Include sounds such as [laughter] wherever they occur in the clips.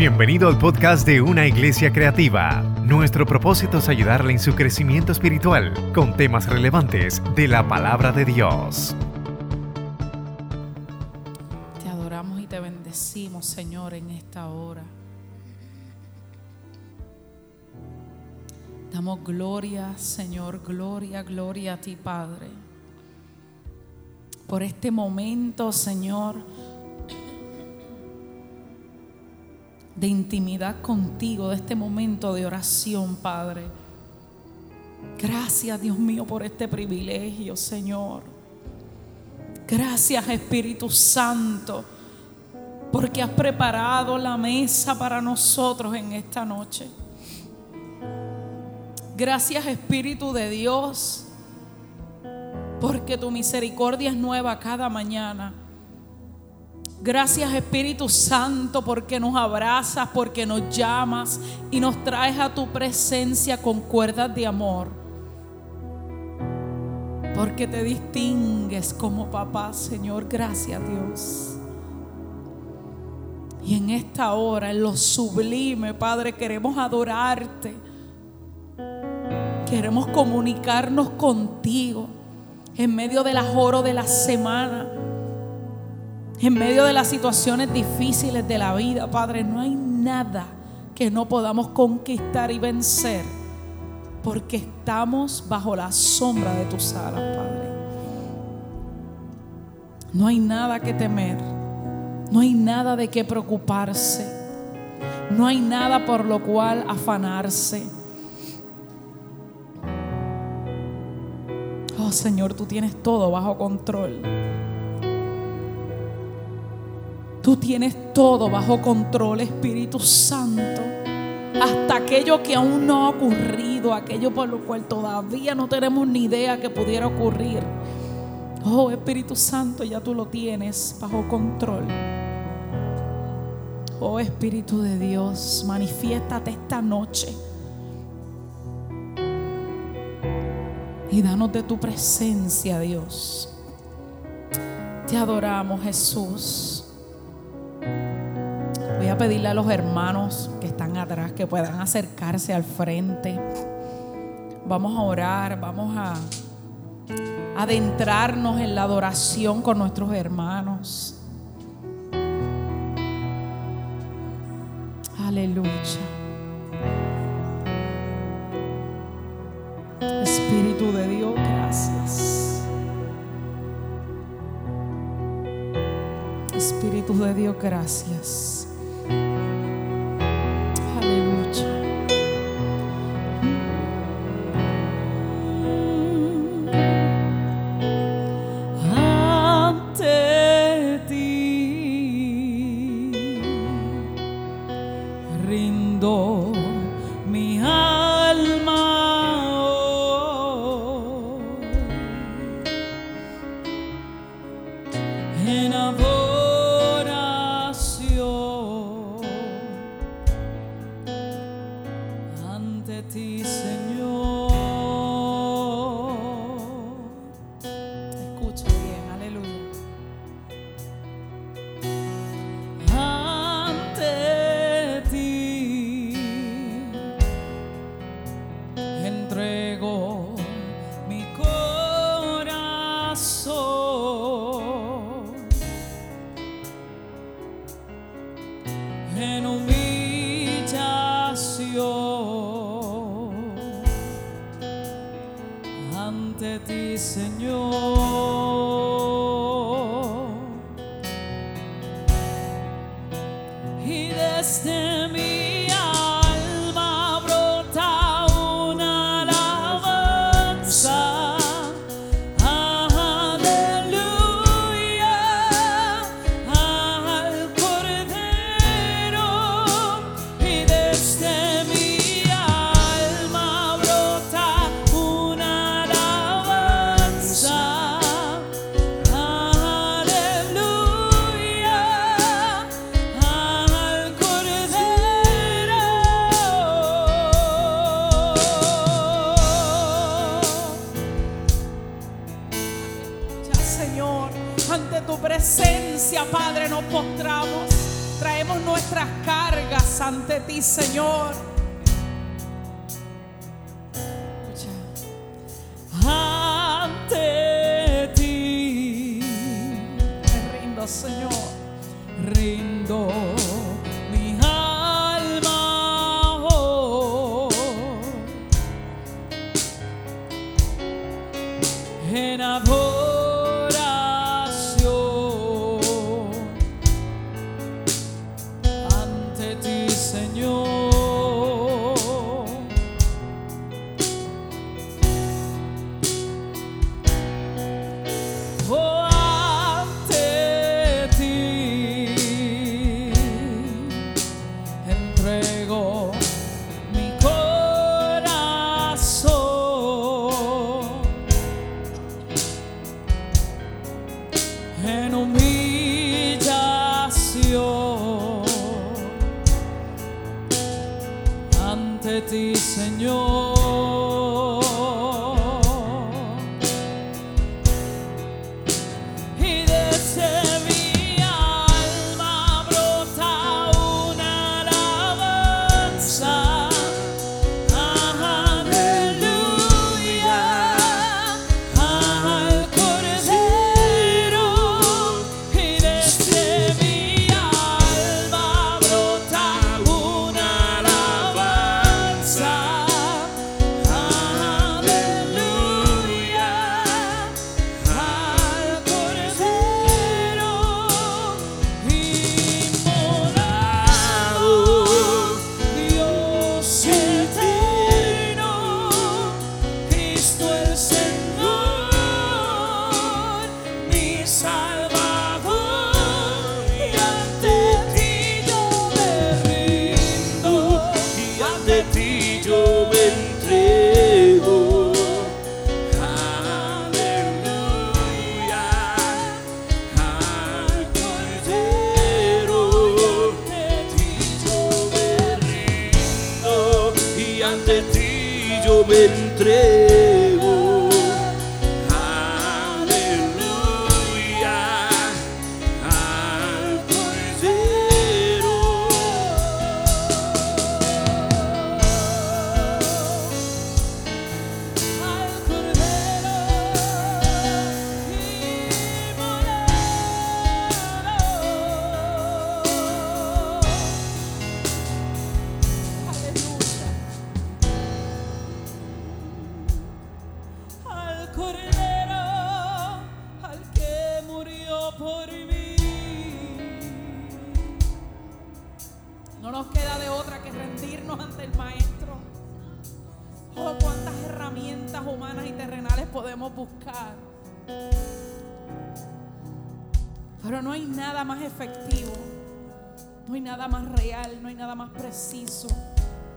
Bienvenido al podcast de Una Iglesia Creativa. Nuestro propósito es ayudarle en su crecimiento espiritual con temas relevantes de la palabra de Dios. Te adoramos y te bendecimos, Señor, en esta hora. Damos gloria, Señor, gloria, gloria a ti, Padre. Por este momento, Señor de intimidad contigo, de este momento de oración, Padre. Gracias, Dios mío, por este privilegio, Señor. Gracias, Espíritu Santo, porque has preparado la mesa para nosotros en esta noche. Gracias, Espíritu de Dios, porque tu misericordia es nueva cada mañana. Gracias Espíritu Santo porque nos abrazas, porque nos llamas y nos traes a tu presencia con cuerdas de amor. Porque te distingues como papá, Señor. Gracias Dios. Y en esta hora, en lo sublime, Padre, queremos adorarte. Queremos comunicarnos contigo en medio del ajoro de la semana en medio de las situaciones difíciles de la vida, Padre, no hay nada que no podamos conquistar y vencer, porque estamos bajo la sombra de tus alas, Padre. No hay nada que temer, no hay nada de qué preocuparse, no hay nada por lo cual afanarse. Oh Señor, tú tienes todo bajo control. Tú tienes todo bajo control, Espíritu Santo. Hasta aquello que aún no ha ocurrido, aquello por lo cual todavía no tenemos ni idea que pudiera ocurrir. Oh Espíritu Santo, ya tú lo tienes bajo control. Oh Espíritu de Dios, manifiéstate esta noche. Y danos de tu presencia, Dios. Te adoramos, Jesús. Voy a pedirle a los hermanos que están atrás que puedan acercarse al frente. Vamos a orar, vamos a adentrarnos en la adoración con nuestros hermanos. Aleluya. Espíritu de Dios, gracias. Espíritu de Dios, gracias. me. Padre, nos postramos, traemos nuestras cargas ante ti, Señor. Ante ti, me rindo, Señor, rindo.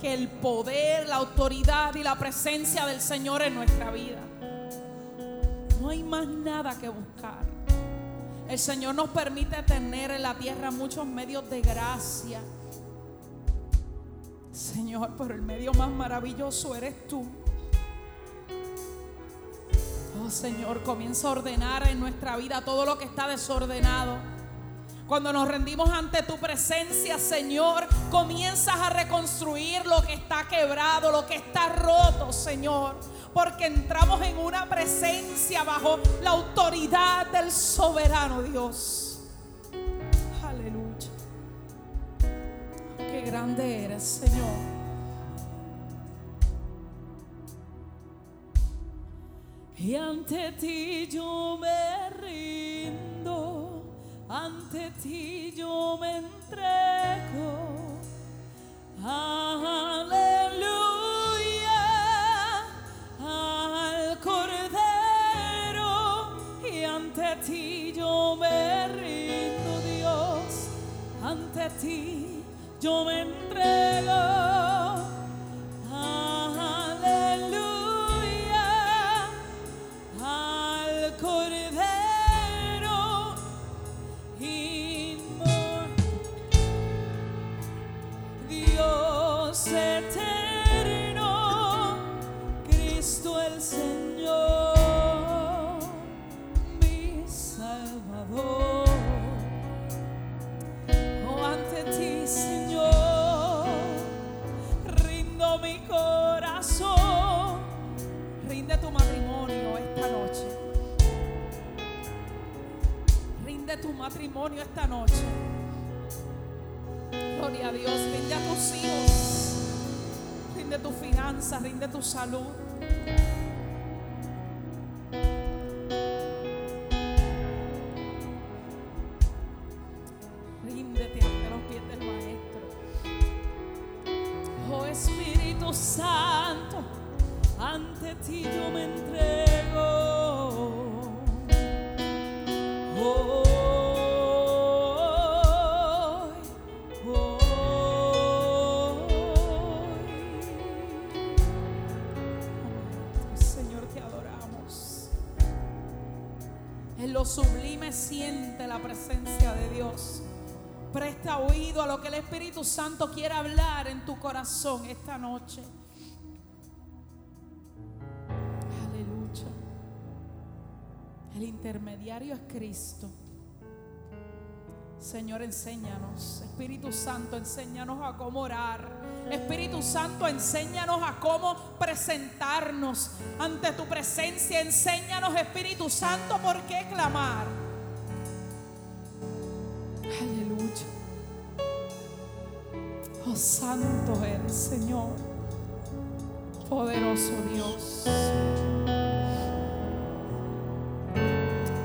Que el poder, la autoridad y la presencia del Señor en nuestra vida. No hay más nada que buscar. El Señor nos permite tener en la tierra muchos medios de gracia. Señor, pero el medio más maravilloso eres tú. Oh Señor, comienza a ordenar en nuestra vida todo lo que está desordenado. Cuando nos rendimos ante tu presencia, Señor, comienzas a reconstruir lo que está quebrado, lo que está roto, Señor. Porque entramos en una presencia bajo la autoridad del soberano Dios. Aleluya. Qué grande eres, Señor. Y ante ti yo me rindo, ante ti yo me entrego. Aleluya al Cordero y ante ti yo me rindo, Dios, ante ti yo me entrego. Matrimonio esta noche. Gloria a Dios. Rinde a tus hijos. Rinde tu finanzas. Rinde tu salud. Espíritu Santo quiere hablar en tu corazón esta noche. Aleluya. El intermediario es Cristo. Señor, enséñanos. Espíritu Santo, enséñanos a cómo orar. Espíritu Santo, enséñanos a cómo presentarnos ante tu presencia. Enséñanos, Espíritu Santo, por qué clamar. Santo eres, Señor. Poderoso Dios.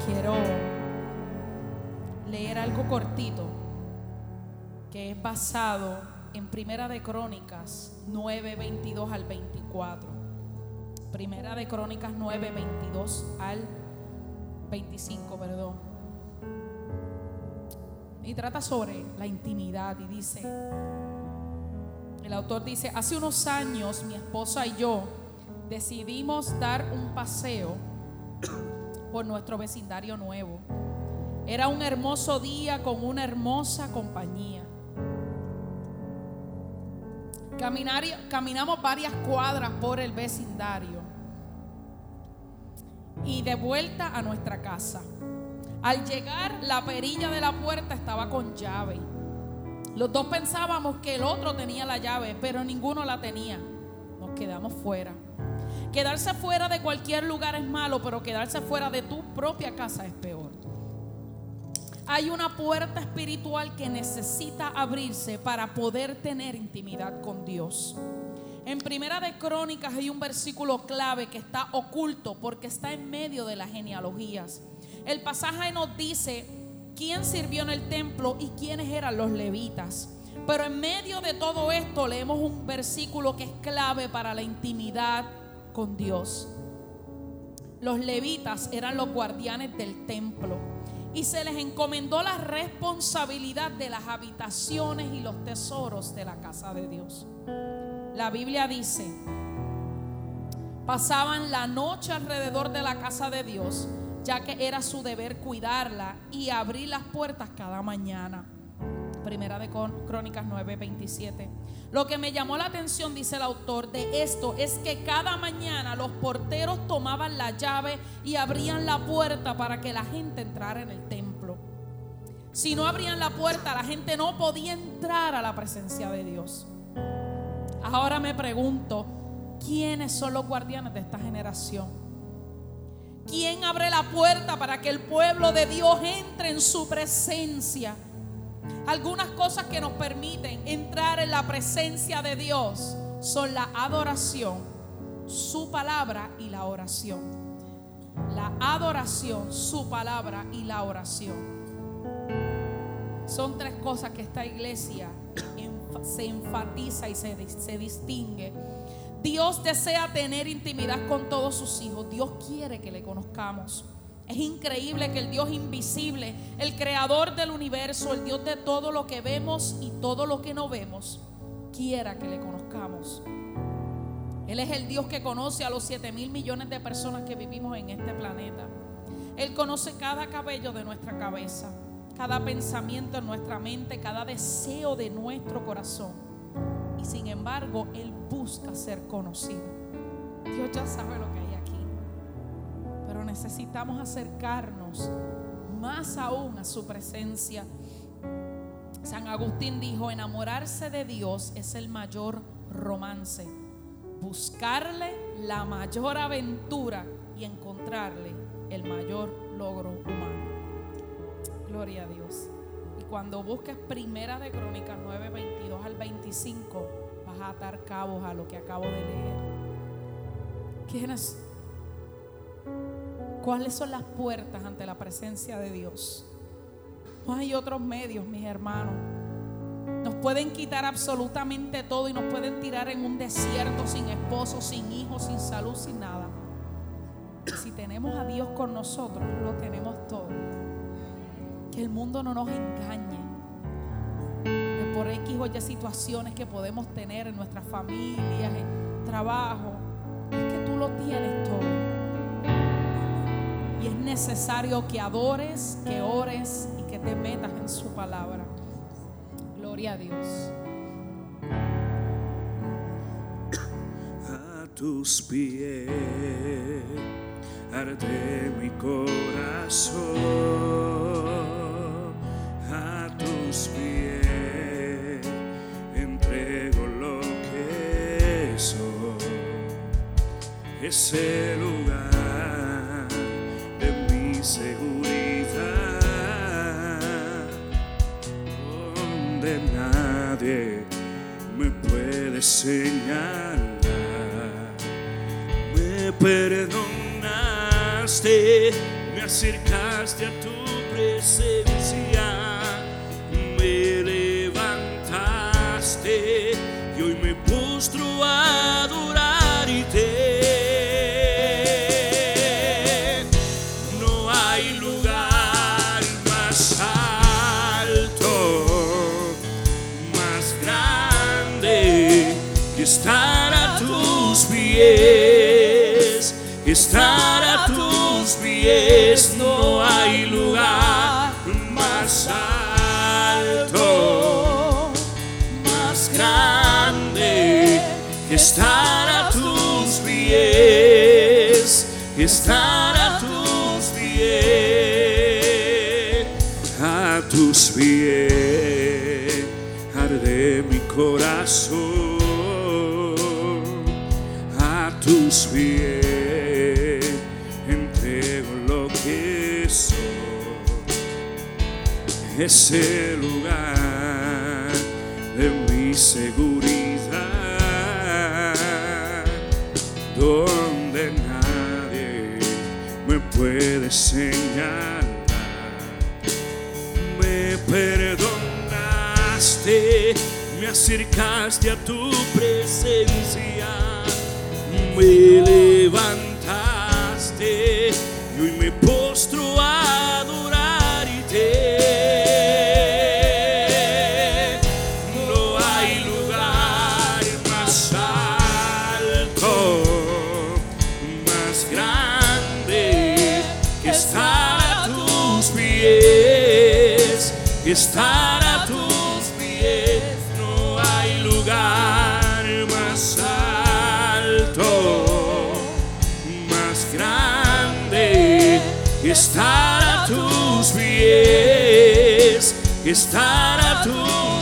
Quiero leer algo cortito que es basado en Primera de Crónicas 9, 22 al 24. Primera de Crónicas 9, 22 al 25, perdón. Y trata sobre la intimidad y dice, el autor dice, hace unos años mi esposa y yo decidimos dar un paseo por nuestro vecindario nuevo. Era un hermoso día con una hermosa compañía. Caminamos varias cuadras por el vecindario y de vuelta a nuestra casa. Al llegar, la perilla de la puerta estaba con llave. Los dos pensábamos que el otro tenía la llave, pero ninguno la tenía. Nos quedamos fuera. Quedarse fuera de cualquier lugar es malo, pero quedarse fuera de tu propia casa es peor. Hay una puerta espiritual que necesita abrirse para poder tener intimidad con Dios. En Primera de Crónicas hay un versículo clave que está oculto porque está en medio de las genealogías. El pasaje nos dice quién sirvió en el templo y quiénes eran los levitas. Pero en medio de todo esto leemos un versículo que es clave para la intimidad con Dios. Los levitas eran los guardianes del templo y se les encomendó la responsabilidad de las habitaciones y los tesoros de la casa de Dios. La Biblia dice, pasaban la noche alrededor de la casa de Dios, ya que era su deber cuidarla y abrir las puertas cada mañana. Primera de Crónicas 9, 27. Lo que me llamó la atención, dice el autor, de esto es que cada mañana los porteros tomaban la llave y abrían la puerta para que la gente entrara en el templo. Si no abrían la puerta, la gente no podía entrar a la presencia de Dios. Ahora me pregunto, ¿quiénes son los guardianes de esta generación? ¿Quién abre la puerta para que el pueblo de Dios entre en su presencia? Algunas cosas que nos permiten entrar en la presencia de Dios son la adoración, su palabra y la oración. La adoración, su palabra y la oración. Son tres cosas que esta iglesia se enfatiza y se, se distingue. Dios desea tener intimidad con todos sus hijos. Dios quiere que le conozcamos. Es increíble que el Dios invisible, el creador del universo, el Dios de todo lo que vemos y todo lo que no vemos, quiera que le conozcamos. Él es el Dios que conoce a los 7 mil millones de personas que vivimos en este planeta. Él conoce cada cabello de nuestra cabeza, cada pensamiento en nuestra mente, cada deseo de nuestro corazón. Y sin embargo, Él busca ser conocido. Dios ya sabe lo que hay aquí. Pero necesitamos acercarnos más aún a su presencia. San Agustín dijo, enamorarse de Dios es el mayor romance. Buscarle la mayor aventura y encontrarle el mayor logro humano. Gloria a Dios. Cuando busques Primera de Crónicas 9, 22 al 25, vas a atar cabos a lo que acabo de leer. ¿Quiénes? ¿Cuáles son las puertas ante la presencia de Dios? No hay otros medios, mis hermanos. Nos pueden quitar absolutamente todo y nos pueden tirar en un desierto sin esposo, sin hijos, sin salud, sin nada. Si tenemos a Dios con nosotros, lo tenemos todo. Que el mundo no nos engañe. Por X o Y situaciones que podemos tener en nuestras familias, en trabajo, es que tú lo tienes todo. Y es necesario que adores, que ores y que te metas en su palabra. Gloria a Dios. a tus pies arde mi corazón ese lugar de mi seguridad donde nadie me puede señalar. Me perdonaste, me acercaste a tu presencia, estar a tus pies, a tus pies arde mi corazón, a tus pies entrego lo que soy ese lugar acercaste a tu presencia, me levantaste y hoy me postro a adorarte. No hay lugar más alto, más grande que estar a tus pies, que estar a estar a tus pies, estar a tus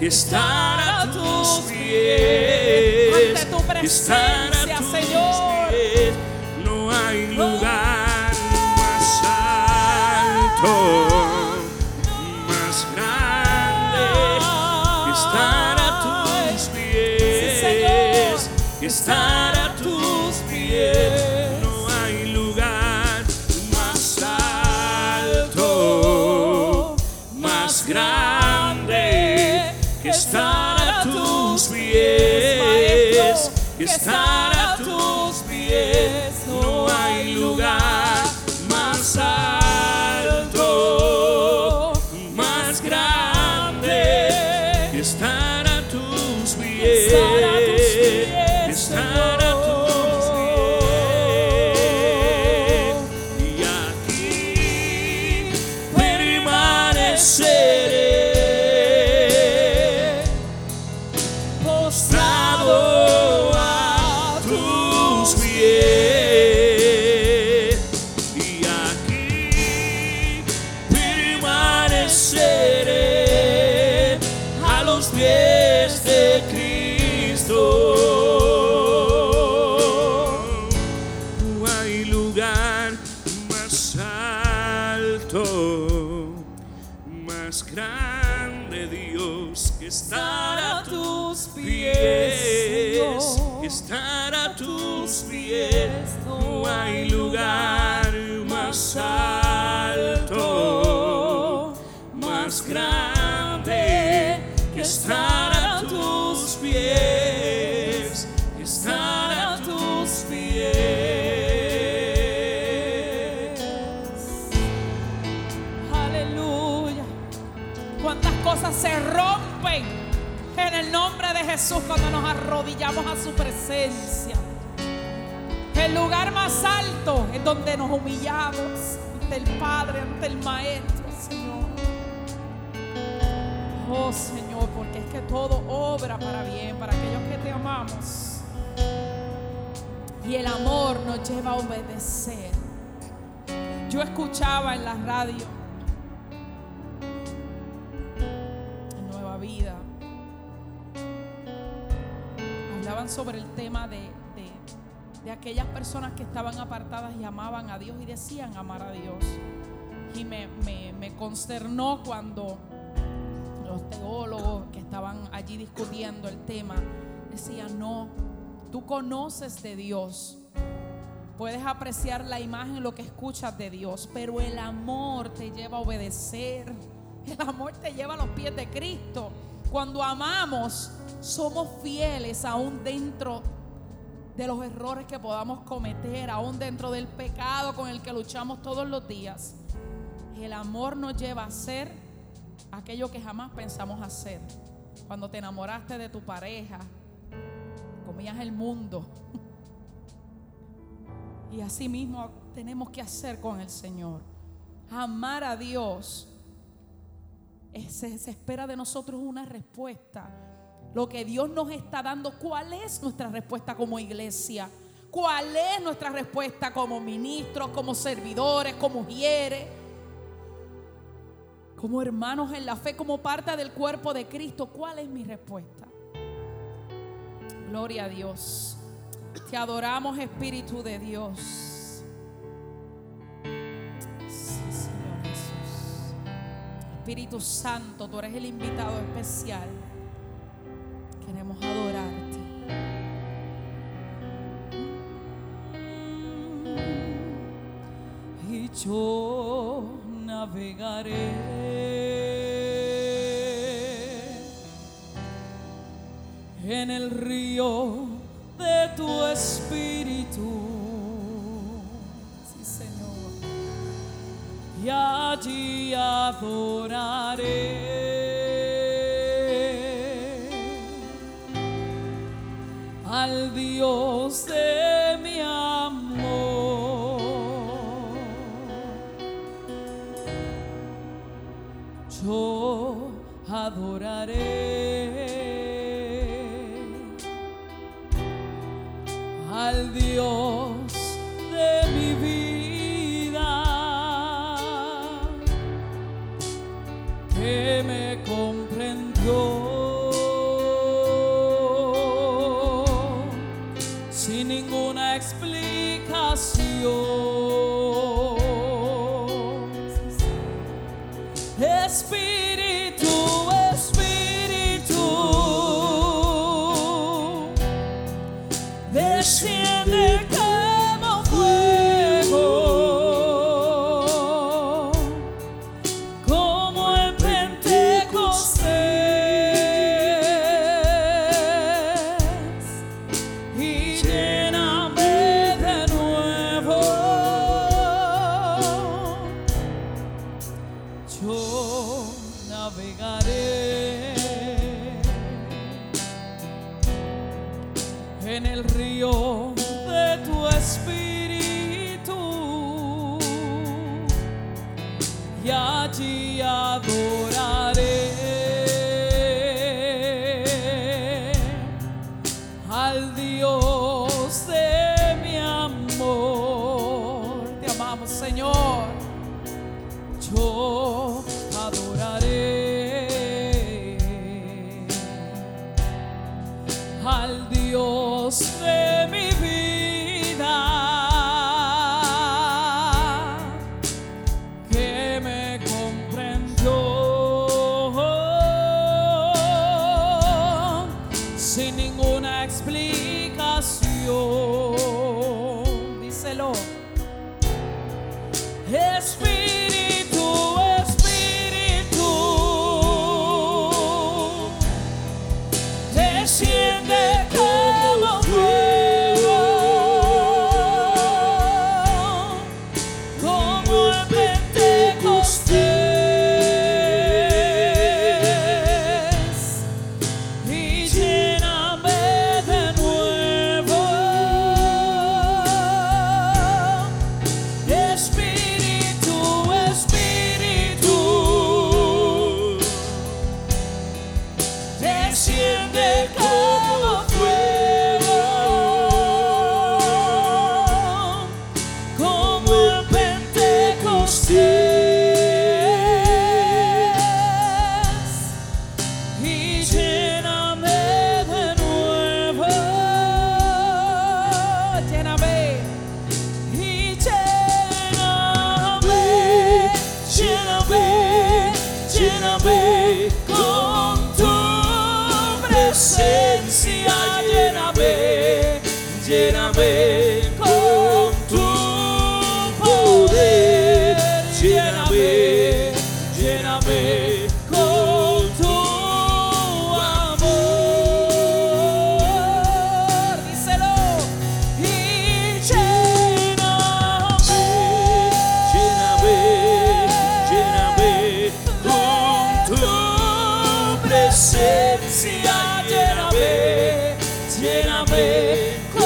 estar a tus pies, ante tu presencia, estar a tus Señor. Pies. No hay lugar más alto, más grande, estar a tus pies, estar Que más grande que estar a tus pies, que estar a tus pies. Aleluya. Cuántas cosas se rompen en el nombre de Jesús cuando nos arrodillamos a su presencia. El lugar más alto es donde nos humillamos ante el Padre, ante el Maestro, Señor, porque es que todo obra para bien, para aquellos que te amamos. Y el amor nos lleva a obedecer. Yo escuchaba en la radio Nueva Vida. Hablaban sobre el tema de, de- aquellas personas que estaban apartadas y amaban a Dios y decían amar a Dios. Y me- me consternó cuando los teólogos que estaban allí discutiendo el tema decían, no, tú conoces de Dios. Puedes apreciar la imagen, lo que escuchas de Dios, pero el amor te lleva a obedecer. El amor te lleva a los pies de Cristo. Cuando amamos, somos fieles aún dentro de los errores que podamos cometer, aún dentro del pecado con el que luchamos todos los días. El amor nos lleva a hacer aquello que jamás pensamos hacer. Cuando te enamoraste de tu pareja, comías el mundo. [laughs] Y así mismo tenemos que hacer con el Señor. Amar a Dios. Se espera de nosotros una respuesta. Lo que Dios nos está dando, ¿cuál es nuestra respuesta como iglesia? ¿Cuál es nuestra respuesta como ministros, como servidores, como mujeres? Como hermanos en la fe, como parte del cuerpo de Cristo, ¿cuál es mi respuesta? Gloria a Dios. Te adoramos, Espíritu de Dios. Sí, Señor Jesús. Espíritu Santo, tú eres el invitado especial. Queremos adorarte. Y yo navegaré en el río de tu espíritu. Señor. Y allí adoraré. Al Dios de al Dios de mi vida que me comprendió sin ninguna explicación. Espíritu, Yahweh.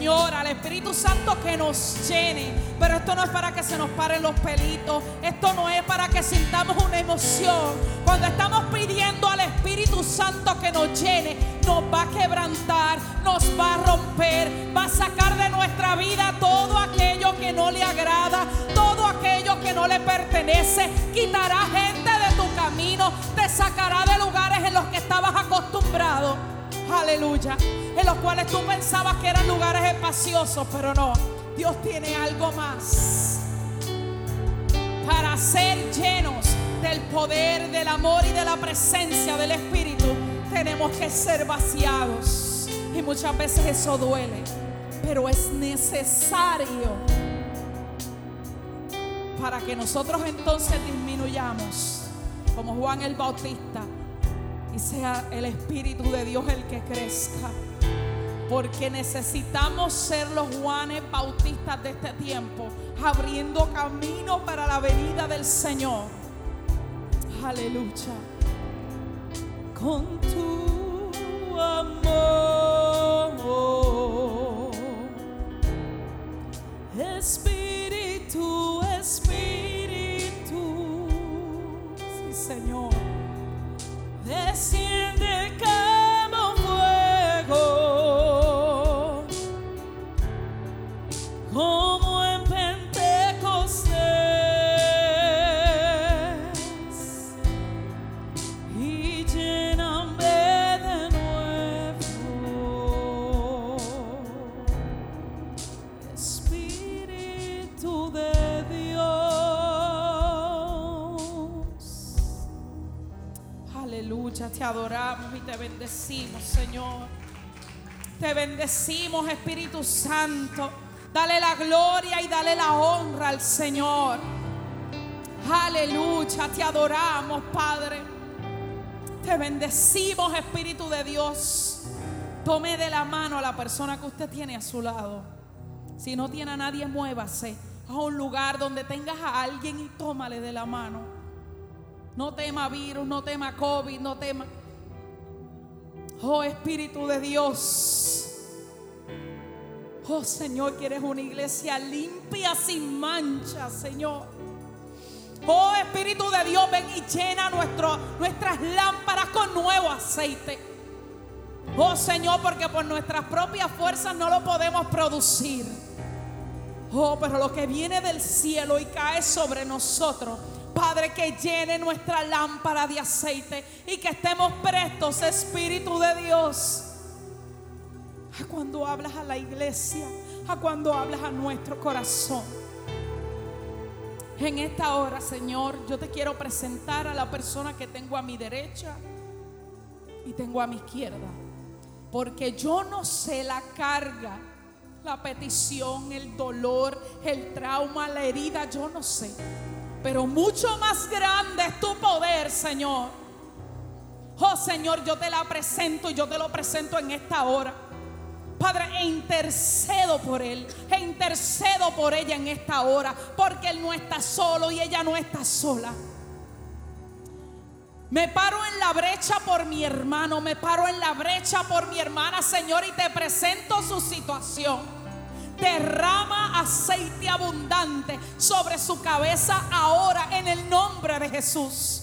Señor, al Espíritu Santo que nos llene. Pero esto no es para que se nos paren los pelitos. Esto no es para que sintamos una emoción. Cuando estamos pidiendo al Espíritu Santo que nos llene, nos va a quebrantar, nos va a romper, va a sacar de nuestra vida todo aquello que no le agrada, todo aquello que no le pertenece. Quitará gente de tu camino, te sacará de lugares en los que estabas acostumbrado. Aleluya. En los cuales tú pensabas que eran lugares espaciosos, pero no. Dios tiene algo más. Para ser llenos del poder, del amor y de la presencia del Espíritu, tenemos que ser vaciados. Y muchas veces eso duele, pero es necesario para que nosotros entonces disminuyamos, como Juan el Bautista, y sea el Espíritu de Dios el que crezca. Porque necesitamos ser los Juanes Bautistas de este tiempo, abriendo camino para la venida del Señor. Aleluya. Con tu amor, bendecimos, Señor. Te bendecimos, Espíritu Santo. Dale la gloria y dale la honra al Señor. Aleluya, te adoramos, Padre. Te bendecimos, Espíritu de Dios. Tome de la mano a la persona que usted tiene a su lado. Si no tiene a nadie, muévase a un lugar donde tengas a alguien y tómale de la mano. No tema virus, no tema COVID, no tema. Oh Espíritu de Dios. Oh Señor, que eres una iglesia limpia, sin mancha, Señor. Oh Espíritu de Dios, ven y llena nuestras lámparas con nuevo aceite. Oh Señor, porque por nuestras propias fuerzas no lo podemos producir. Oh, pero lo que viene del cielo y cae sobre nosotros. Padre, que llene nuestra lámpara de aceite y que estemos prestos, Espíritu de Dios, a cuando hablas a la iglesia, a cuando hablas a nuestro corazón. En esta hora, Señor, yo te quiero presentar a la persona que tengo a mi derecha y tengo a mi izquierda. Porque yo no sé la carga, la petición, el dolor, el trauma, la herida, yo no sé. Pero mucho más grande es tu poder, Señor. Oh Señor, yo te la presento y yo te lo presento en esta hora. Padre, e intercedo por él, e intercedo por ella en esta hora, porque él no está solo y ella no está sola. Me paro en la brecha por mi hermano, me paro en la brecha por mi hermana, Señor, y te presento su situación. Derrama aceite abundante sobre su cabeza ahora en el nombre de Jesús.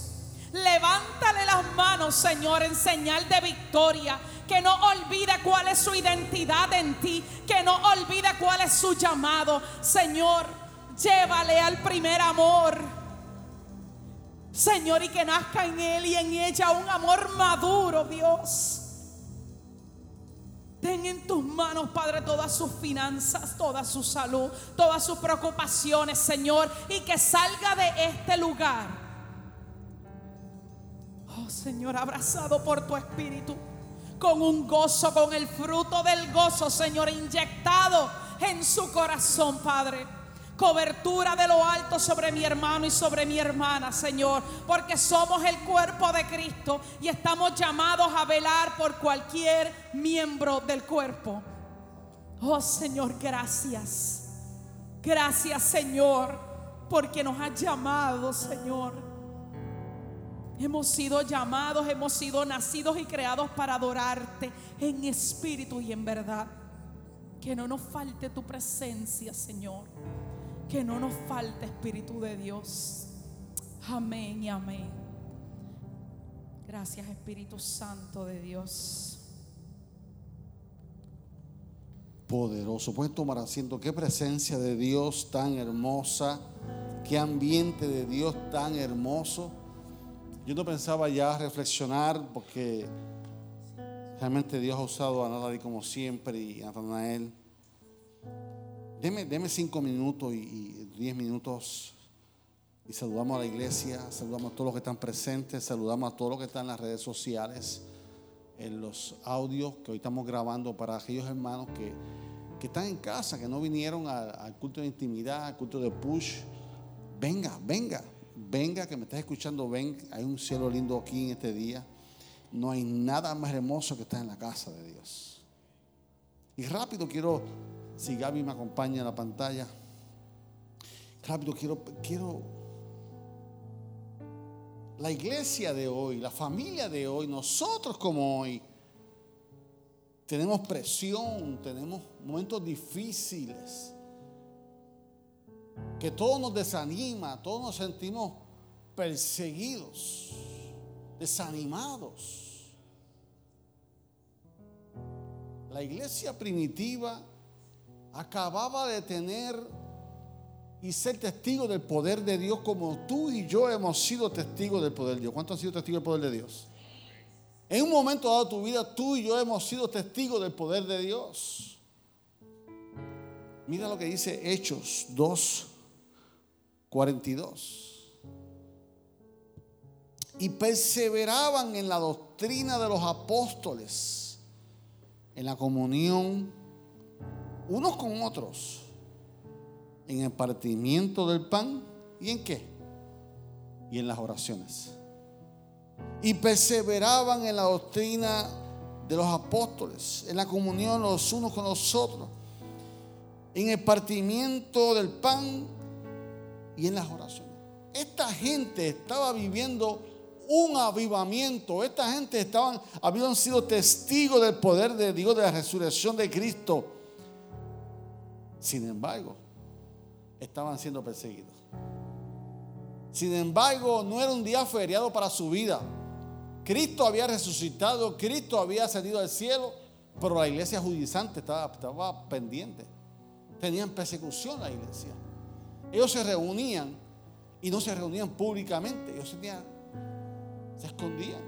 Levántale las manos, Señor, en señal de victoria. Que no olvide cuál es su identidad en ti. Que no olvide cuál es su llamado. Señor, llévale al primer amor. Señor, y que nazca en él y en ella un amor maduro, Dios. Ten en tus manos, Padre, todas sus finanzas, toda su salud, todas sus preocupaciones, Señor, y que salga de este lugar. Oh, Señor, abrazado por tu espíritu, con un gozo, con el fruto del gozo, Señor, inyectado en su corazón, Padre cobertura de lo alto sobre mi hermano y sobre mi hermana, Señor, porque somos el cuerpo de Cristo y estamos llamados a velar por cualquier miembro del cuerpo. Oh Señor, gracias. Gracias, Señor, porque nos has llamado, Señor. Hemos sido llamados, hemos sido nacidos y creados para adorarte en espíritu y en verdad. Que no nos falte tu presencia, Señor. Que no nos falte Espíritu de Dios. Amén y amén. Gracias Espíritu Santo de Dios. Poderoso. Pueden tomar asiento. Qué presencia de Dios tan hermosa. Qué ambiente de Dios tan hermoso. Yo no pensaba ya reflexionar porque realmente Dios ha usado a Nadie como siempre y a Natanael. Deme, deme cinco minutos y, y diez minutos y saludamos a la iglesia, saludamos a todos los que están presentes, saludamos a todos los que están en las redes sociales, en los audios que hoy estamos grabando para aquellos hermanos que, que están en casa, que no vinieron al, al culto de intimidad, al culto de push. Venga, venga, venga, que me estás escuchando, ven, hay un cielo lindo aquí en este día. No hay nada más hermoso que estar en la casa de Dios. Y rápido quiero, si Gaby me acompaña en la pantalla, rápido quiero, quiero la iglesia de hoy, la familia de hoy, nosotros como hoy, tenemos presión, tenemos momentos difíciles, que todo nos desanima, todos nos sentimos perseguidos, desanimados. La iglesia primitiva acababa de tener y ser testigo del poder de Dios como tú y yo hemos sido testigos del poder de Dios. ¿Cuántos han sido testigos del poder de Dios? En un momento dado de tu vida, tú y yo hemos sido testigos del poder de Dios. Mira lo que dice Hechos 2, 42. Y perseveraban en la doctrina de los apóstoles, en la comunión unos con otros en el partimiento del pan y en qué? Y en las oraciones. Y perseveraban en la doctrina de los apóstoles, en la comunión los unos con los otros, en el partimiento del pan y en las oraciones. Esta gente estaba viviendo un avivamiento. Esta gente estaban, habían sido testigos del poder de Dios, de la resurrección de Cristo. Sin embargo, estaban siendo perseguidos. Sin embargo, no era un día feriado para su vida. Cristo había resucitado, Cristo había salido al cielo, pero la iglesia judizante estaba pendiente. Tenían persecución la iglesia. Ellos se reunían y no se reunían públicamente, ellos se escondían.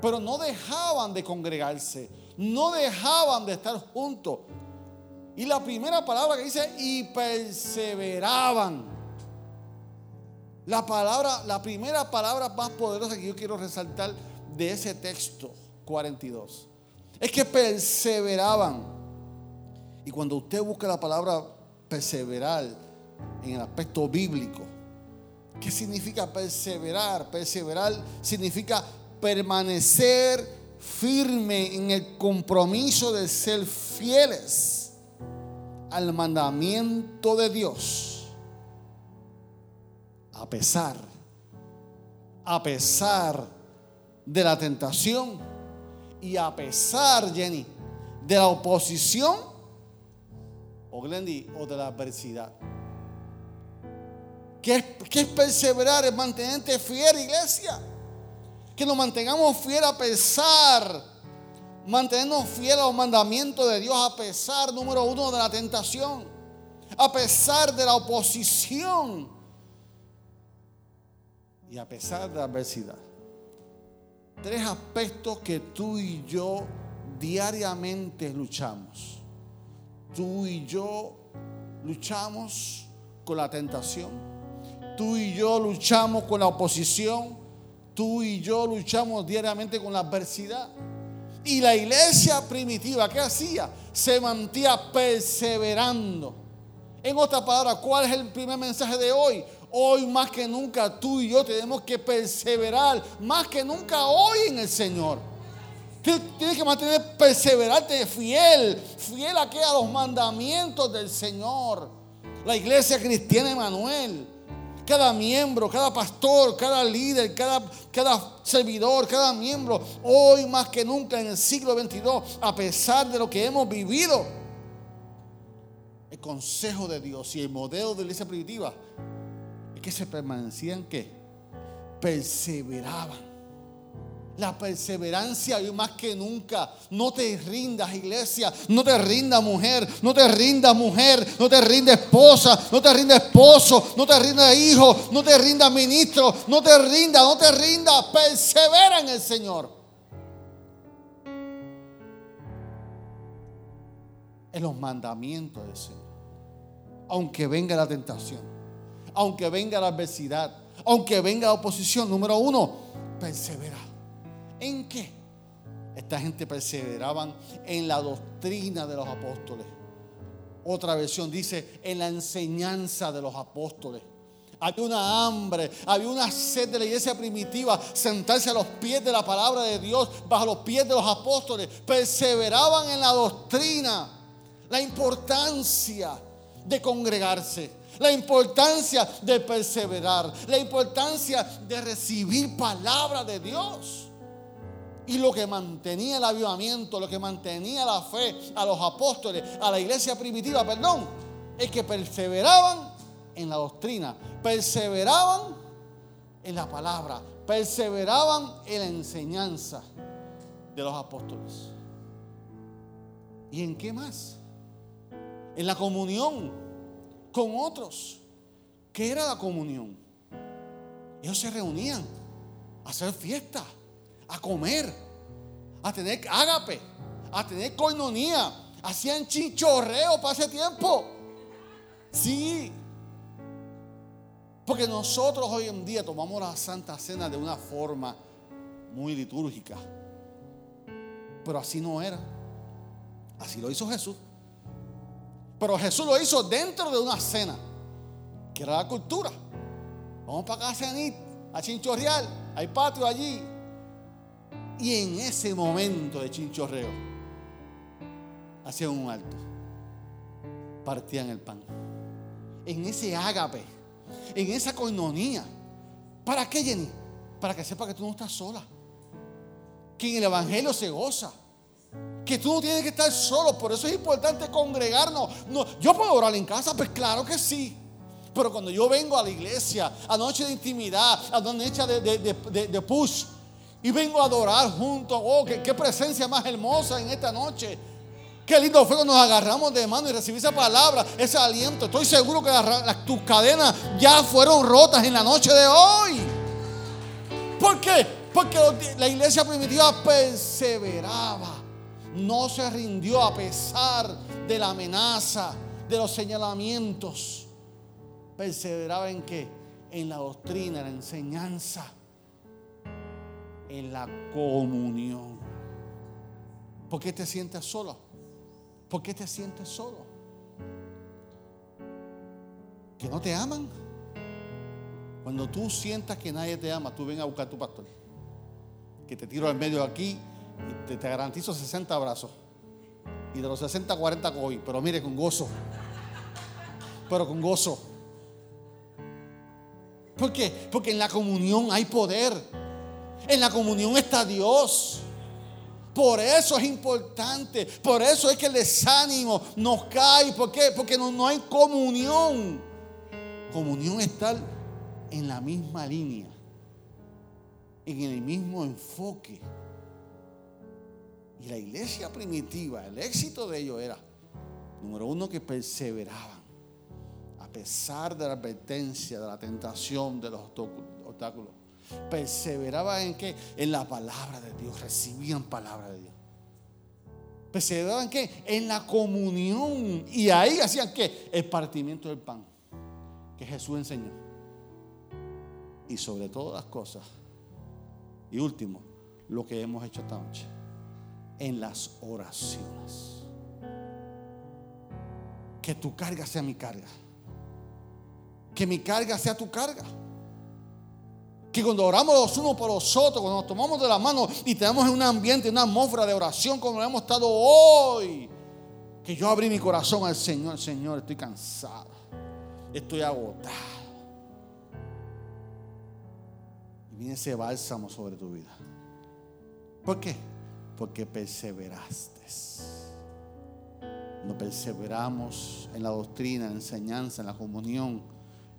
Pero no dejaban de congregarse, no dejaban de estar juntos. Y la primera palabra que dice, y perseveraban. La palabra, la primera palabra más poderosa que yo quiero resaltar de ese texto 42 es que perseveraban. Y cuando usted busca la palabra perseverar en el aspecto bíblico, ¿qué significa perseverar? Perseverar significa permanecer firme en el compromiso de ser fieles al mandamiento de Dios, a pesar, a pesar de la tentación y a pesar, Jenny, de la oposición o Glendy o de la adversidad. ¿Qué es, qué es perseverar? Es mantenerte fiel, iglesia. Que nos mantengamos fiel a pesar mantenernos fieles a los mandamientos de Dios a pesar, número uno, de la tentación, a pesar de la oposición y a pesar de la adversidad. Tres aspectos que tú y yo diariamente luchamos. Tú y yo luchamos con la tentación. Tú y yo luchamos con la oposición. Tú y yo luchamos diariamente con la adversidad. Y la iglesia primitiva, ¿qué hacía? Se mantenía perseverando. En otras palabras, ¿cuál es el primer mensaje de hoy? Hoy más que nunca tú y yo tenemos que perseverar, más que nunca hoy en el Señor. Tienes que mantener, perseverarte fiel, fiel a, a los mandamientos del Señor. La iglesia cristiana Emanuel cada miembro, cada pastor, cada líder, cada, cada servidor, cada miembro, hoy más que nunca en el siglo 22, a pesar de lo que hemos vivido, el consejo de Dios y el modelo de la iglesia primitiva es que se permanecían que perseveraban la perseverancia hoy más que nunca. No te rindas, iglesia. No te rindas, mujer. No te rindas, mujer. No te rindas, esposa. No te rindas, esposo. No te rindas, hijo. No te rindas, ministro. No te rindas, no te rindas. Persevera en el Señor. En los mandamientos del Señor. Aunque venga la tentación. Aunque venga la adversidad. Aunque venga la oposición. Número uno, persevera. ¿En qué? Esta gente perseveraban en la doctrina de los apóstoles. Otra versión dice en la enseñanza de los apóstoles. Había una hambre, había una sed de la iglesia primitiva, sentarse a los pies de la palabra de Dios, bajo los pies de los apóstoles. Perseveraban en la doctrina, la importancia de congregarse, la importancia de perseverar, la importancia de recibir palabra de Dios. Y lo que mantenía el avivamiento, lo que mantenía la fe a los apóstoles, a la iglesia primitiva, perdón, es que perseveraban en la doctrina, perseveraban en la palabra, perseveraban en la enseñanza de los apóstoles. ¿Y en qué más? En la comunión con otros. ¿Qué era la comunión? Ellos se reunían a hacer fiesta a comer, a tener ágape, a tener coinonía. Hacían chichorreo para ese tiempo. Sí. Porque nosotros hoy en día tomamos la Santa Cena de una forma muy litúrgica. Pero así no era. Así lo hizo Jesús. Pero Jesús lo hizo dentro de una cena, que era la cultura. Vamos para casa a a chinchorrear. Hay patio allí. Y en ese momento de chinchorreo, hacían un alto. Partían el pan. En ese ágape, en esa coinonía. ¿Para qué, Jenny? Para que sepa que tú no estás sola. Que en el Evangelio se goza. Que tú no tienes que estar solo. Por eso es importante congregarnos. No, yo puedo orar en casa, pues claro que sí. Pero cuando yo vengo a la iglesia, a noche de intimidad, a noche de, de, push, y vengo a adorar juntos. Oh, qué, presencia más hermosa en esta noche. Qué lindo fue cuando nos agarramos de mano y recibí esa palabra, ese aliento. Estoy seguro que tus cadenas ya fueron rotas en la noche de hoy. ¿Por qué? Porque la iglesia primitiva perseveraba. No se rindió a pesar de la amenaza, de los señalamientos. Perseveraba en qué? En la doctrina, en la enseñanza en la comunión. ¿Por qué te sientes solo? ¿Por qué te sientes solo? ¿Que no te aman? Cuando tú sientas que nadie te ama, tú ven a buscar a tu pastor. Que te tiro al medio aquí y te, garantizo 60 abrazos. Y de los 60, 40 hoy. Pero mire, con gozo. Pero con gozo. ¿Por qué? Porque en la comunión hay poder. En la comunión está Dios. Por eso es importante. Por eso es que el desánimo nos cae. ¿Por qué? Porque no, hay comunión. Comunión está en la misma línea. En el mismo enfoque. Y la iglesia primitiva, el éxito de ellos era, número uno, que perseveraban. A pesar de la advertencia, de la tentación, de los obstáculos Perseveraban en qué? En la palabra de Dios. Recibían palabra de Dios. Perseveraban en qué? En la comunión. Y ahí hacían qué? El partimiento del pan. Que Jesús enseñó. Y sobre todas las cosas. Y último, lo que hemos hecho esta noche. En las oraciones. Que tu carga sea mi carga. Que mi carga sea tu carga. Que cuando oramos los unos por los otros, cuando nos tomamos de la mano y tenemos un ambiente, una atmósfera de oración como hemos estado hoy, que yo abrí mi corazón al Señor, Señor, estoy cansado, estoy agotado. viene ese bálsamo sobre tu vida. ¿Por qué? Porque perseveraste. No perseveramos en la doctrina, en la enseñanza, en la comunión,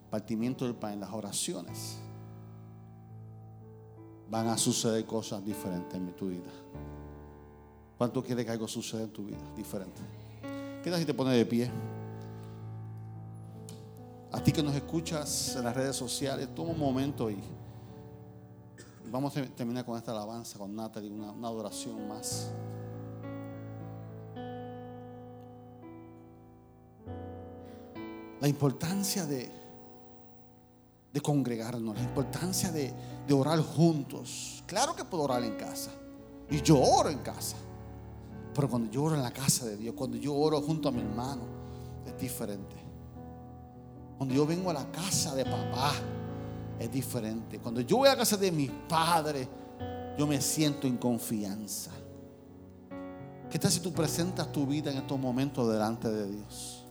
partimiento del pan, en las oraciones. Van a suceder cosas diferentes en tu vida. ¿Cuánto quiere que algo suceda en tu vida diferente? ¿Qué tal si te pones de pie? A ti que nos escuchas en las redes sociales, toma un momento y vamos a terminar con esta alabanza con Natalie, una adoración más. La importancia de, de congregarnos, la importancia de, de orar juntos. Claro que puedo orar en casa. Y yo oro en casa. Pero cuando yo oro en la casa de Dios, cuando yo oro junto a mi hermano, es diferente. Cuando yo vengo a la casa de papá, es diferente. Cuando yo voy a la casa de mis padres, yo me siento en confianza. ¿Qué tal si tú presentas tu vida en estos momentos delante de Dios?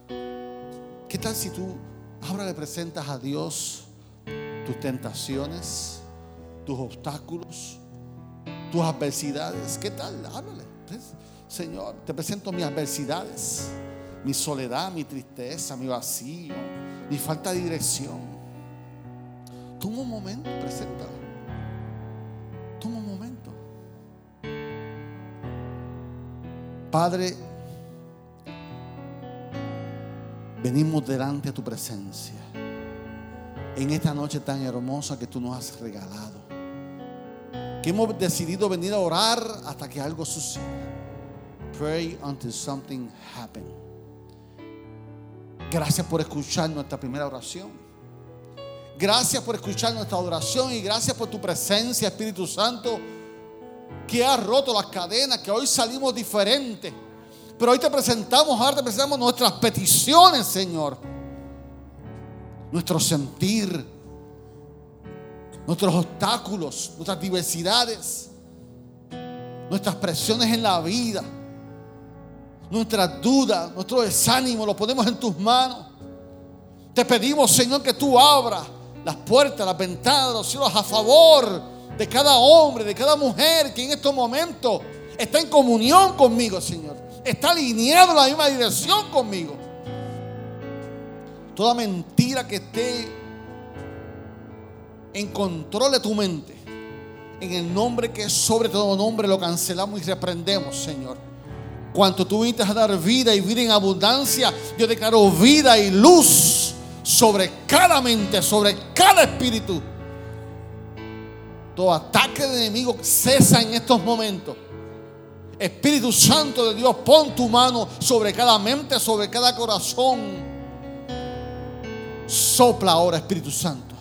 ¿Qué tal si tú ahora le presentas a Dios tus tentaciones, tus obstáculos, tus adversidades? ¿Qué tal? Háblale. Señor, te presento mis adversidades, mi soledad, mi tristeza, mi vacío mi falta de dirección. Toma un momento, preséntala. Toma un momento. Padre, venimos delante de tu presencia. En esta noche tan hermosa que tú nos has regalado. Que hemos decidido venir a orar hasta que algo suceda. Pray until something happens. Gracias por escuchar nuestra primera oración. Gracias por escuchar nuestra oración y gracias por tu presencia, Espíritu Santo, que ha roto las cadenas, que hoy salimos diferentes. Pero hoy te presentamos, ahora te presentamos nuestras peticiones, Señor. Nuestro sentir, nuestros obstáculos, nuestras diversidades, nuestras presiones en la vida nuestras dudas, nuestro desánimo, lo ponemos en tus manos. Te pedimos, Señor, que tú abras las puertas, las ventanas, los cielos a favor de cada hombre, de cada mujer que en estos momentos está en comunión conmigo, Señor. Está alineado en la misma dirección conmigo. Toda mentira que esté en control de tu mente, en el nombre que es sobre todo nombre, lo cancelamos y reprendemos, Señor. Cuanto tú viniste a dar vida y vida en abundancia, yo declaro vida y luz sobre cada mente, sobre cada espíritu. Todo ataque de enemigo cesa en estos momentos. Espíritu Santo de Dios, pon tu mano sobre cada mente, sobre cada corazón. Sopla ahora, Espíritu Santo.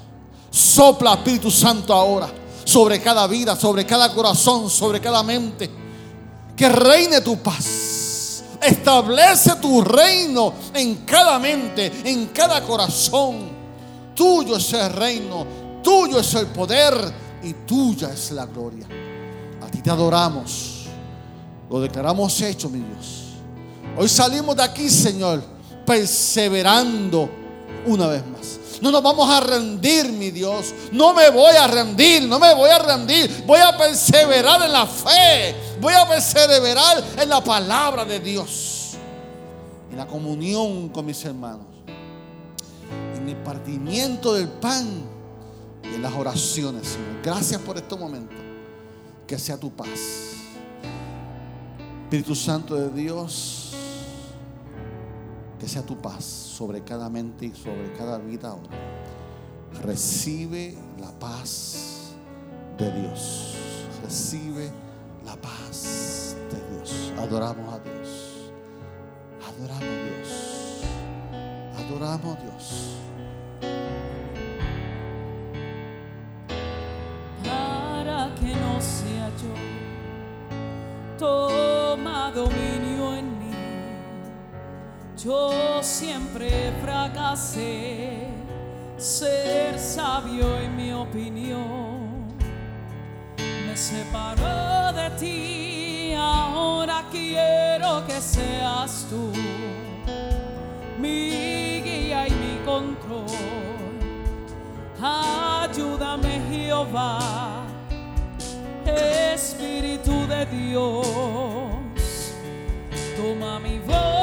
Sopla, Espíritu Santo, ahora. Sobre cada vida, sobre cada corazón, sobre cada mente que reine tu paz. Establece tu reino en cada mente, en cada corazón. Tuyo es el reino, tuyo es el poder y tuya es la gloria. A ti te adoramos. Lo declaramos hecho, mi Dios. Hoy salimos de aquí, Señor, perseverando una vez más. No nos vamos a rendir, mi Dios. No me voy a rendir, no me voy a rendir. Voy a perseverar en la fe. Voy a perseverar en la palabra de Dios. En la comunión con mis hermanos. En el partimiento del pan y en las oraciones. Gracias por este momento. Que sea tu paz. Espíritu Santo de Dios que sea tu paz sobre cada mente y sobre cada vida ahora. Recibe la paz de Dios. Recibe la paz de Dios. Adoramos a Dios. Adoramos a Dios. Adoramos a Dios. Para que no sea yo, toma dominio en yo siempre fracasé ser sabio en mi opinión. Me separó de ti, ahora quiero que seas tú mi guía y mi control. Ayúdame Jehová, Espíritu de Dios, toma mi voz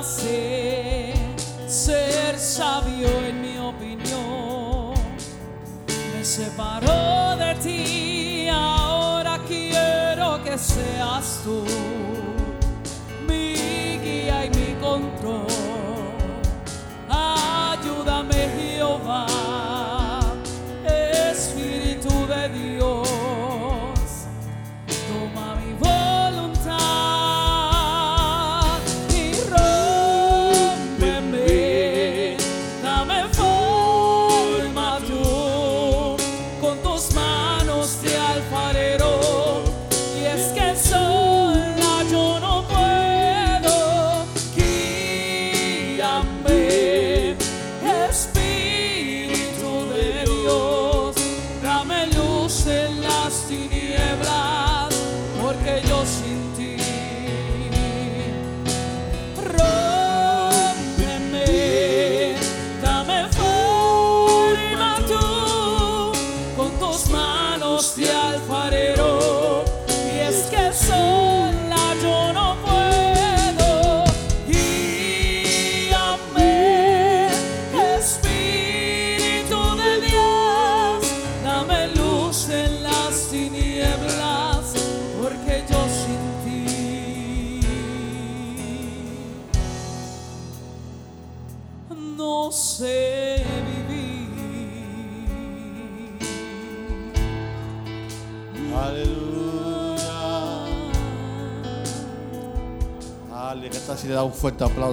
nacer, ser sabio.